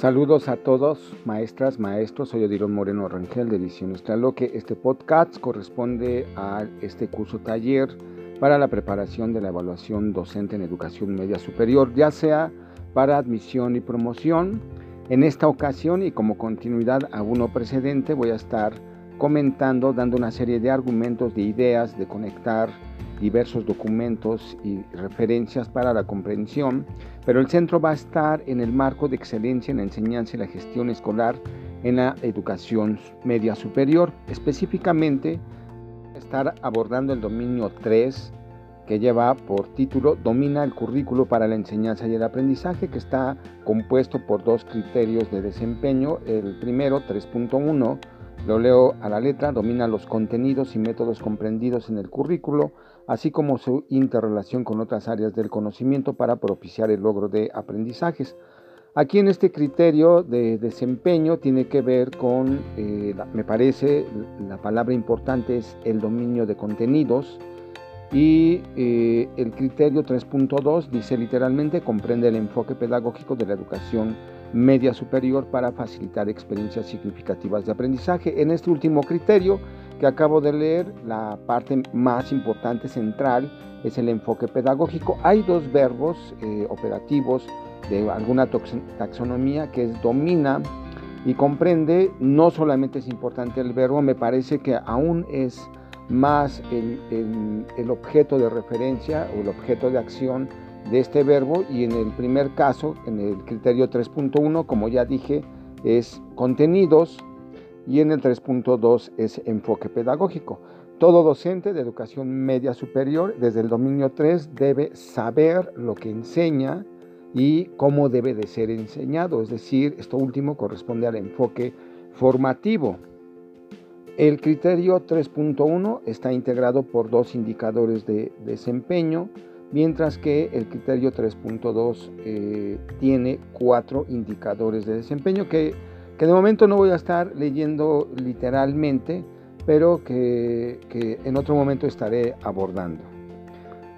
Saludos a todos, maestras, maestros. Soy Odilon Moreno Rangel de Ediciones que Este podcast corresponde a este curso taller para la preparación de la evaluación docente en educación media superior, ya sea para admisión y promoción. En esta ocasión y como continuidad a uno precedente voy a estar comentando, dando una serie de argumentos, de ideas, de conectar diversos documentos y referencias para la comprensión, pero el centro va a estar en el marco de excelencia en la enseñanza y la gestión escolar en la educación media superior. Específicamente, estar abordando el dominio 3 que lleva por título Domina el currículo para la enseñanza y el aprendizaje, que está compuesto por dos criterios de desempeño. El primero, 3.1, lo leo a la letra, domina los contenidos y métodos comprendidos en el currículo, así como su interrelación con otras áreas del conocimiento para propiciar el logro de aprendizajes. Aquí en este criterio de desempeño tiene que ver con, eh, me parece, la palabra importante es el dominio de contenidos y eh, el criterio 3.2 dice literalmente comprende el enfoque pedagógico de la educación media superior para facilitar experiencias significativas de aprendizaje. En este último criterio que acabo de leer, la parte más importante, central, es el enfoque pedagógico. Hay dos verbos eh, operativos de alguna taxonomía que es domina y comprende, no solamente es importante el verbo, me parece que aún es más el, el objeto de referencia o el objeto de acción de este verbo y en el primer caso, en el criterio 3.1, como ya dije, es contenidos y en el 3.2 es enfoque pedagógico. Todo docente de educación media superior desde el dominio 3 debe saber lo que enseña y cómo debe de ser enseñado, es decir, esto último corresponde al enfoque formativo. El criterio 3.1 está integrado por dos indicadores de desempeño, mientras que el criterio 3.2 eh, tiene cuatro indicadores de desempeño que, de momento no voy a estar leyendo literalmente, pero que, en otro momento estaré abordando.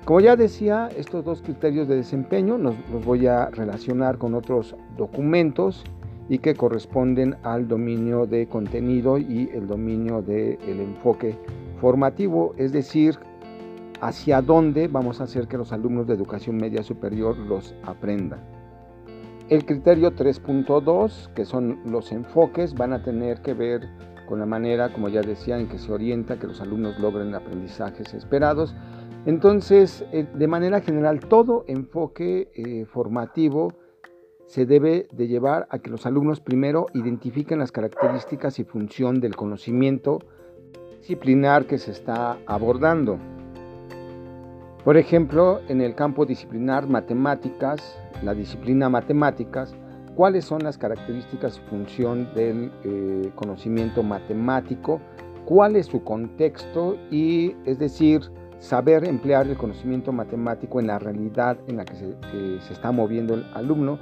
Como ya decía, estos dos criterios de desempeño los voy a relacionar con otros documentos y que corresponden al dominio de contenido y el dominio del enfoque formativo, es decir, hacia dónde vamos a hacer que los alumnos de educación media superior los aprendan. El criterio 3.2, que son los enfoques, van a tener que ver con la manera, como ya decía, en que se orienta que los alumnos logren aprendizajes esperados. Entonces, eh, de manera general, todo enfoque eh, formativo se debe de llevar a que los alumnos primero identifiquen las características y función del conocimiento disciplinar que se está abordando. Por ejemplo, en el campo disciplinar matemáticas, la disciplina matemáticas, cuáles son las características y función del eh, conocimiento matemático, cuál es su contexto y, es decir, saber emplear el conocimiento matemático en la realidad en la que se, se está moviendo el alumno,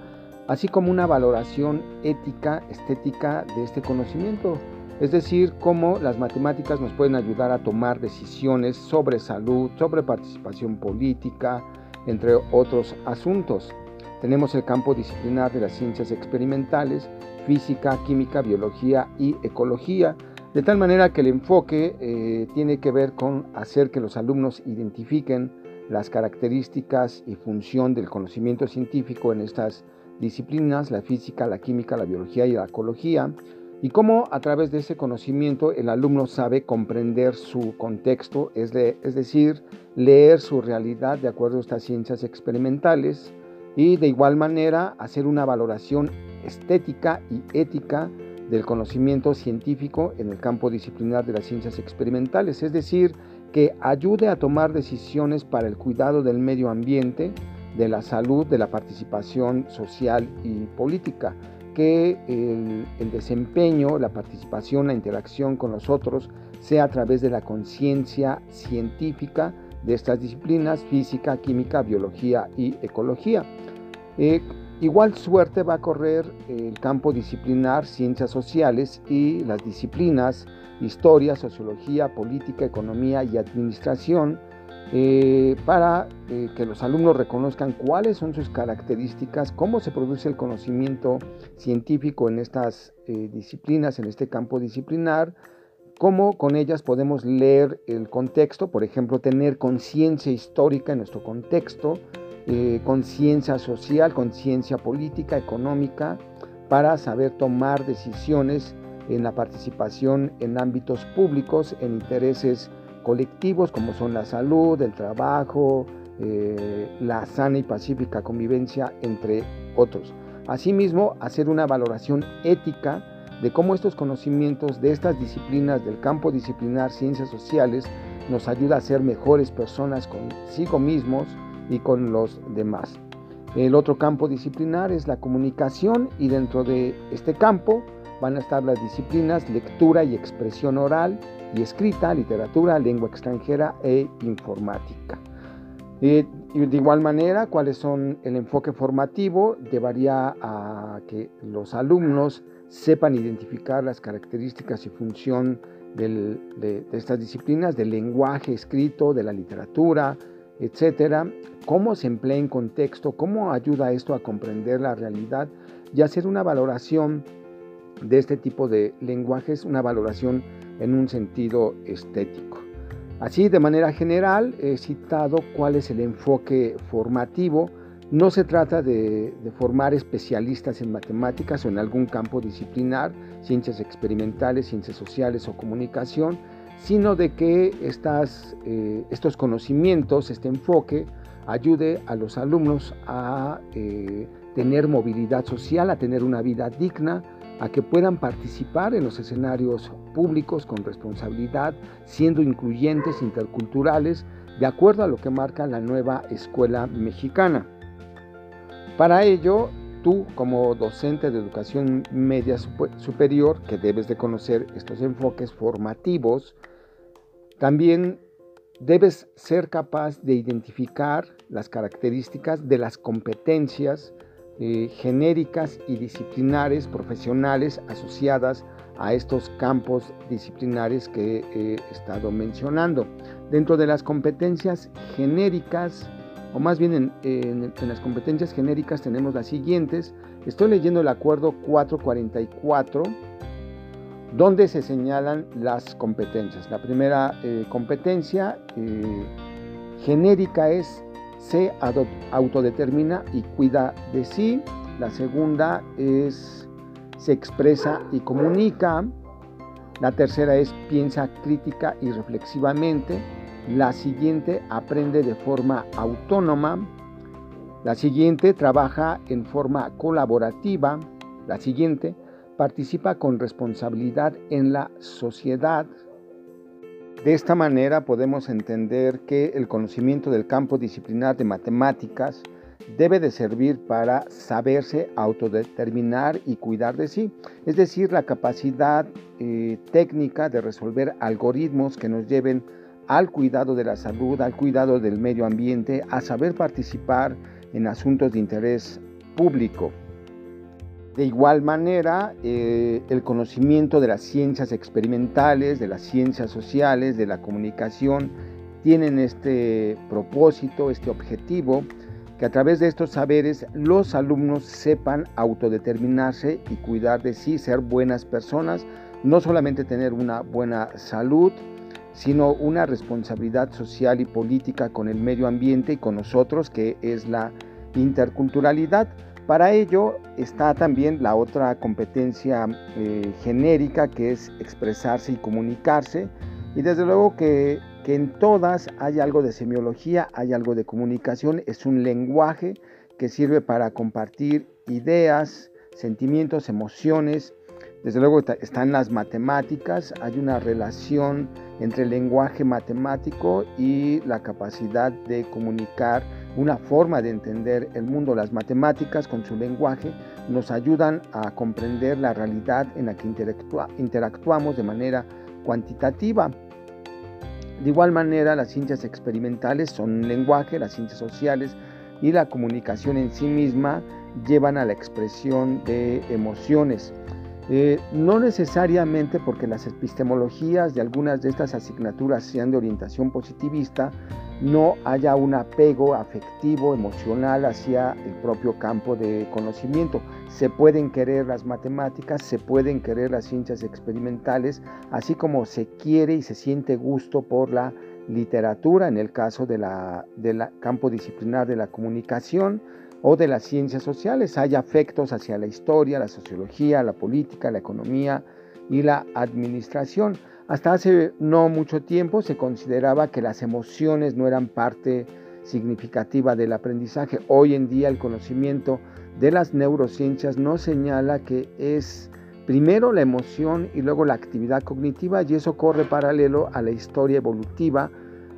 así como una valoración ética, estética de este conocimiento es decir, cómo las matemáticas nos pueden ayudar a tomar decisiones sobre salud, sobre participación política, entre otros asuntos. Tenemos el campo disciplinar de las ciencias experimentales, física, química, biología y ecología, de tal manera que el enfoque eh, tiene que ver con hacer que los alumnos identifiquen las características y función del conocimiento científico en estas disciplinas, la física, la química, la biología y la ecología, y cómo a través de ese conocimiento el alumno sabe comprender su contexto, es, decir, leer su realidad de acuerdo a estas ciencias experimentales y de igual manera hacer una valoración estética y ética del conocimiento científico en el campo disciplinar de las ciencias experimentales, es decir, que ayude a tomar decisiones para el cuidado del medio ambiente, de la salud, de la participación social y política que el, desempeño, la participación, la interacción con los otros sea a través de la conciencia científica de estas disciplinas, física, química, biología y ecología. Eh, igual suerte va a correr el campo disciplinar, ciencias sociales y las disciplinas historia, sociología, política, economía y administración, eh, para eh, que los alumnos reconozcan cuáles son sus características, cómo se produce el conocimiento científico en estas eh, disciplinas, en este campo disciplinar, cómo con ellas podemos leer el contexto, por ejemplo, tener conciencia histórica en nuestro contexto, conciencia social, conciencia política, económica, para saber tomar decisiones en la participación en ámbitos públicos, en intereses colectivos como son la salud, el trabajo, eh, la sana y pacífica convivencia, entre otros. Asimismo, hacer una valoración ética de cómo estos conocimientos de estas disciplinas del campo disciplinar ciencias sociales nos ayuda a ser mejores personas consigo mismos y con los demás. El otro campo disciplinar es la comunicación y dentro de este campo van a estar las disciplinas lectura y expresión oral, y escrita, literatura, lengua extranjera e informática. Y de igual manera, cuáles son el enfoque formativo, llevaría a que los alumnos sepan identificar las características y función de, de, estas disciplinas, del lenguaje escrito, de la literatura, etcétera, cómo se emplea en contexto, cómo ayuda esto a comprender la realidad y hacer una valoración de este tipo de lenguajes, una valoración en un sentido estético. Así, de manera general, he citado cuál es el enfoque formativo. No se trata de, formar especialistas en matemáticas o en algún campo disciplinar, ciencias experimentales, ciencias sociales o comunicación, sino de que estas, eh, estos conocimientos, este enfoque, ayude a los alumnos a eh, tener movilidad social, a tener una vida digna, a que puedan participar en los escenarios públicos con responsabilidad, siendo incluyentes, interculturales, de acuerdo a lo que marca la nueva escuela mexicana. Para ello, tú como docente de educación media superior, que debes de conocer estos enfoques formativos, también debes ser capaz de identificar las características de las competencias eh, genéricas y disciplinares profesionales asociadas a estos campos disciplinares que he estado mencionando. Dentro de las competencias genéricas, o más bien en, las competencias genéricas tenemos las siguientes. Estoy leyendo el acuerdo 444, donde se señalan las competencias. La primera eh, competencia eh, genérica es se autodetermina y cuida de sí. La segunda es se expresa y comunica. La tercera es piensa crítica y reflexivamente. La siguiente aprende de forma autónoma. La siguiente trabaja en forma colaborativa. La siguiente participa con responsabilidad en la sociedad. De esta manera podemos entender que el conocimiento del campo disciplinar de matemáticas debe de servir para saberse autodeterminar y cuidar de sí, es decir, la capacidad eh, técnica de resolver algoritmos que nos lleven al cuidado de la salud, al cuidado del medio ambiente, a saber participar en asuntos de interés público. De igual manera, eh, el conocimiento de las ciencias experimentales, de las ciencias sociales, de la comunicación, tienen este propósito, este objetivo, que a través de estos saberes los alumnos sepan autodeterminarse y cuidar de sí, ser buenas personas, no solamente tener una buena salud, sino una responsabilidad social y política con el medio ambiente y con nosotros, que es la interculturalidad. Para ello está también la otra competencia eh, genérica que es expresarse y comunicarse. Y desde luego que, que en todas hay algo de semiología, hay algo de comunicación, es un lenguaje que sirve para compartir ideas, sentimientos, emociones. Desde luego están las matemáticas, hay una relación entre el lenguaje matemático y la capacidad de comunicar una forma de entender el mundo. Las matemáticas con su lenguaje nos ayudan a comprender la realidad en la que interactuamos de manera cuantitativa. De igual manera, las ciencias experimentales son un lenguaje, las ciencias sociales y la comunicación en sí misma llevan a la expresión de emociones. Eh, no necesariamente porque las epistemologías de algunas de estas asignaturas sean de orientación positivista, no haya un apego afectivo, emocional hacia el propio campo de conocimiento. Se pueden querer las matemáticas, se pueden querer las ciencias experimentales, así como se quiere y se siente gusto por la literatura, en el caso del campo disciplinar de la comunicación, o de las ciencias sociales. Hay afectos hacia la historia, la sociología, la política, la economía y la administración. Hasta hace no mucho tiempo se consideraba que las emociones no eran parte significativa del aprendizaje. Hoy en día el conocimiento de las neurociencias nos señala que es primero la emoción y luego la actividad cognitiva y eso corre paralelo a la historia evolutiva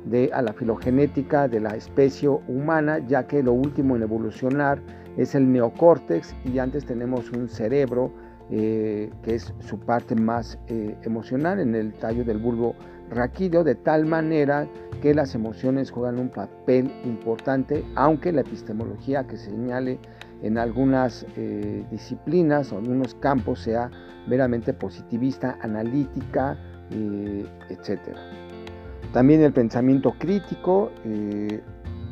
de, a la filogenética de la especie humana, ya que lo último en evolucionar es el neocórtex y antes tenemos un cerebro eh, que es su parte más eh, emocional en el tallo del bulbo raquídeo, de tal manera que las emociones juegan un papel importante, aunque la epistemología que señale en algunas eh, disciplinas o algunos campos sea meramente positivista, analítica, etcétera. También el pensamiento crítico eh,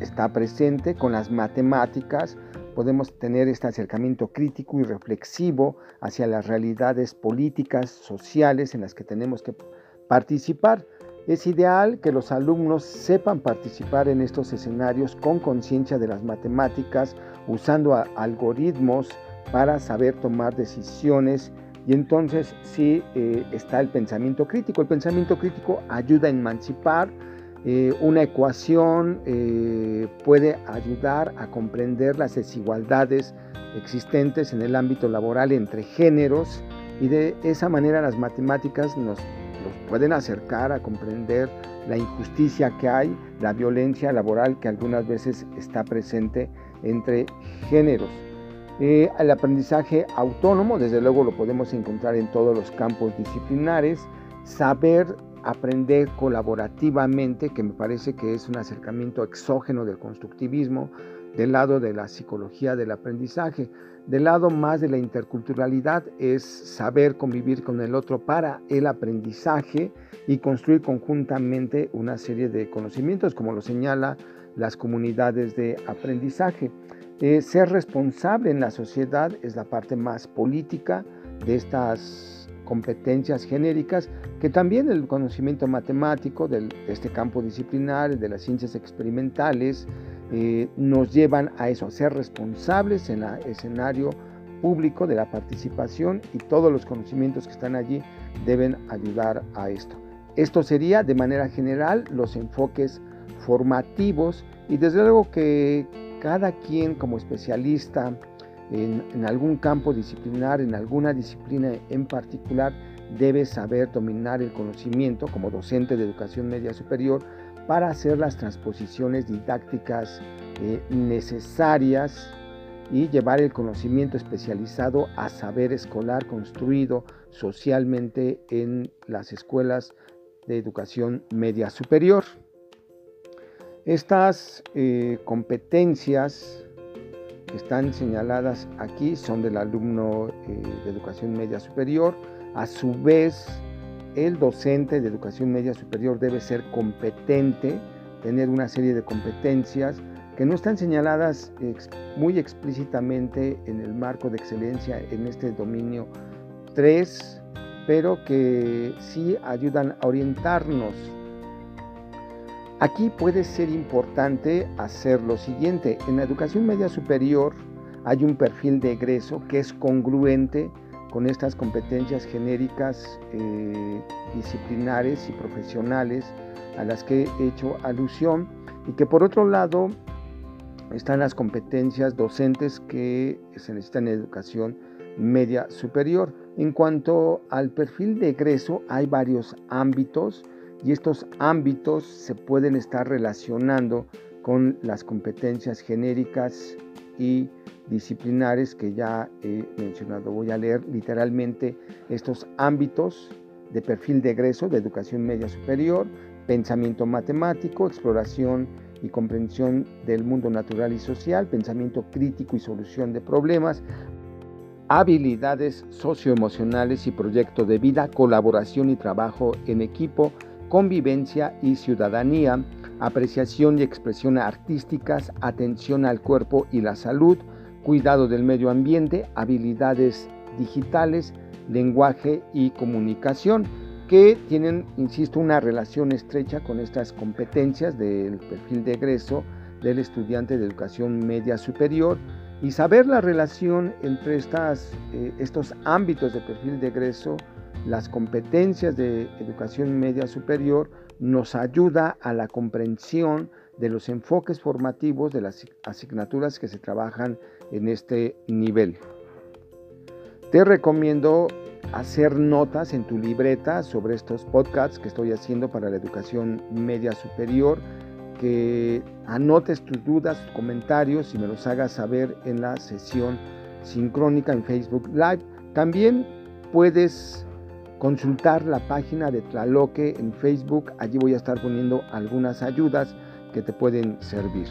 está presente con las matemáticas. Podemos tener este acercamiento crítico y reflexivo hacia las realidades políticas, sociales en las que tenemos que participar. Es ideal que los alumnos sepan participar en estos escenarios con conciencia de las matemáticas, usando algoritmos para saber tomar decisiones y entonces sí eh, está el pensamiento crítico. El pensamiento crítico ayuda a emancipar. Eh, una ecuación eh, puede ayudar a comprender las desigualdades existentes en el ámbito laboral entre géneros y de esa manera las matemáticas nos, nos pueden acercar a comprender la injusticia que hay, la violencia laboral que algunas veces está presente entre géneros. Eh, el aprendizaje autónomo, desde luego lo podemos encontrar en todos los campos disciplinares. Saber aprender colaborativamente, que me parece que es un acercamiento exógeno del constructivismo, del lado de la psicología del aprendizaje. Del lado más de la interculturalidad es saber convivir con el otro para el aprendizaje y construir conjuntamente una serie de conocimientos, como lo señala las comunidades de aprendizaje. Eh, ser responsable en la sociedad es la parte más política de estas competencias genéricas, que también el conocimiento matemático de este campo disciplinar, de las ciencias experimentales, eh, nos llevan a eso, a ser responsables en el escenario público de la participación y todos los conocimientos que están allí deben ayudar a esto. Esto sería de manera general los enfoques formativos y desde luego que cada quien como especialista en, algún campo disciplinar, en alguna disciplina en particular, debe saber dominar el conocimiento como docente de educación media superior para hacer las transposiciones didácticas eh, necesarias y llevar el conocimiento especializado a saber escolar construido socialmente en las escuelas de educación media superior. Estas eh, competencias que están señaladas aquí son del alumno eh, de educación media superior. A su vez, el docente de educación media superior debe ser competente, tener una serie de competencias que no están señaladas muy explícitamente en el marco de excelencia en este dominio 3, pero que sí ayudan a orientarnos Aquí puede ser importante hacer lo siguiente. En la educación media superior hay un perfil de egreso que es congruente con estas competencias genéricas eh, disciplinares y profesionales a las que he hecho alusión y que por otro lado están las competencias docentes que se necesitan en educación media superior. En cuanto al perfil de egreso, hay varios ámbitos y estos ámbitos se pueden estar relacionando con las competencias genéricas y disciplinares que ya he mencionado. Voy a leer literalmente estos ámbitos de perfil de egreso de educación media superior, pensamiento matemático, exploración y comprensión del mundo natural y social, pensamiento crítico y solución de problemas, habilidades socioemocionales y proyecto de vida, colaboración y trabajo en equipo, convivencia y ciudadanía, apreciación y expresión artísticas, atención al cuerpo y la salud, cuidado del medio ambiente, habilidades digitales, lenguaje y comunicación, que tienen, insisto, una relación estrecha con estas competencias del perfil de egreso del estudiante de educación media superior y saber la relación entre estas, eh, estos ámbitos de perfil de egreso, las competencias de educación media superior, nos ayuda a la comprensión de los enfoques formativos de las asignaturas que se trabajan en este nivel. Te recomiendo hacer notas en tu libreta sobre estos podcasts que estoy haciendo para la educación media superior, que anotes tus dudas, comentarios y me los hagas saber en la sesión sincrónica en Facebook Live. También puedes consultar la página de Tlaloque en Facebook, allí voy a estar poniendo algunas ayudas que te pueden servir.